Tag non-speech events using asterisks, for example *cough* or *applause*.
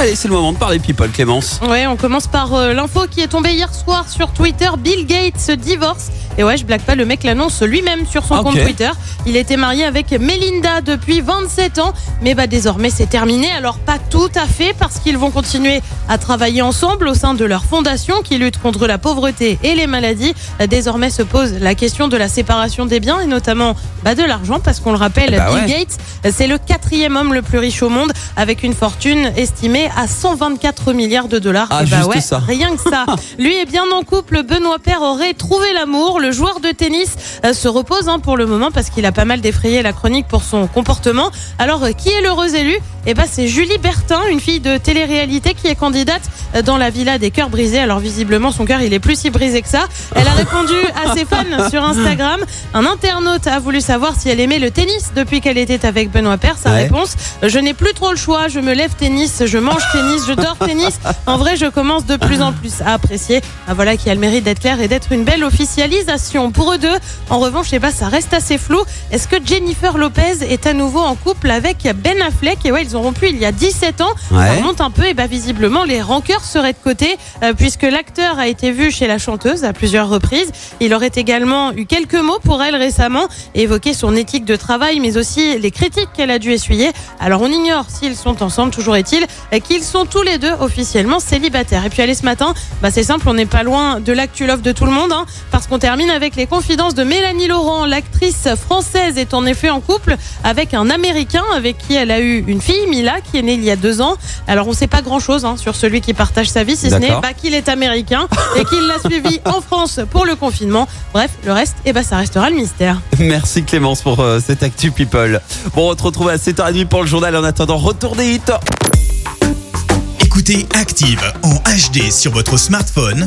Allez, c'est le moment de parler people, Clémence. Ouais, on commence par euh, l'info qui est tombée hier soir sur Twitter. Bill Gates se divorce. Et ouais, je blague pas, le mec l'annonce lui-même sur son Ok. compte Twitter. Il était marié avec Melinda depuis 27 ans. Mais bah désormais c'est terminé. Alors pas tout à fait parce qu'ils vont continuer à travailler ensemble au sein de leur fondation qui lutte contre la pauvreté et les maladies. Désormais se pose la question de la séparation des biens et notamment bah, de l'argent parce qu'on le rappelle, Bah Bill ouais. Gates, c'est le quatrième homme le plus riche au monde avec une fortune estimée à 124 milliards de dollars. Ah, Et bah juste ouais, ça. Rien que ça. *laughs* Lui est bien en couple. Benoît Père aurait trouvé l'amour. Le joueur de tennis euh, se repose hein, pour le moment parce qu'il a pas mal défrayé la chronique pour son comportement. Alors, euh, qui est l'heureuse élue? Eh ben, c'est Julie Bertin, une fille de télé-réalité qui est candidate euh, dans la villa des cœurs brisés. Alors, visiblement, son cœur, il est plus si brisé que ça. Elle a répondu à ses fans *laughs* sur Instagram. Un internaute a voulu savoir si elle aimait le tennis depuis qu'elle était avec Benoît Père. Sa Ouais. réponse Je n'ai plus trop le choix. Je me lève tennis, je mange tennis, je dors tennis. En vrai, je commence de plus en plus à apprécier. Ah, voilà qui a le mérite d'être clair et d'être une belle officialisation. Pour eux deux, en revanche, je sais pas, ça reste assez flou. Est-ce que Jennifer Lopez est à nouveau en couple avec Ben Affleck? Et ouais, ils ont rompu il y a 17 ans. Ça Ouais. remonte un peu et bah visiblement les rancœurs seraient de côté euh, puisque l'acteur a été vu chez la chanteuse à plusieurs reprises. Il aurait également eu quelques mots pour elle récemment évoqué son éthique de travail mais aussi les critiques qu'elle a dû essuyer. Alors on ignore s'ils sont ensemble, toujours est-il euh, qu'ils sont tous les deux officiellement célibataires. Et puis allez ce matin, bah c'est simple, on n'est pas loin de l'actu love de tout le monde hein, qu'on termine avec les confidences de Mélanie Laurent. L'actrice française est en effet en couple avec un Américain avec qui elle a eu une fille, Mila, qui est née il y a deux ans. Alors on sait pas grand chose sur celui qui partage sa vie, si ce n'est bah, qu'il est américain *laughs* et qu'il l'a suivi en France pour le confinement. Bref, le reste, eh ben, ça restera le mystère. Merci Clémence pour euh, cette actu people. Bon, on te retrouve à 7h30 pour le journal. En attendant, retour des hits. Écoutez Active en HD sur votre smartphone,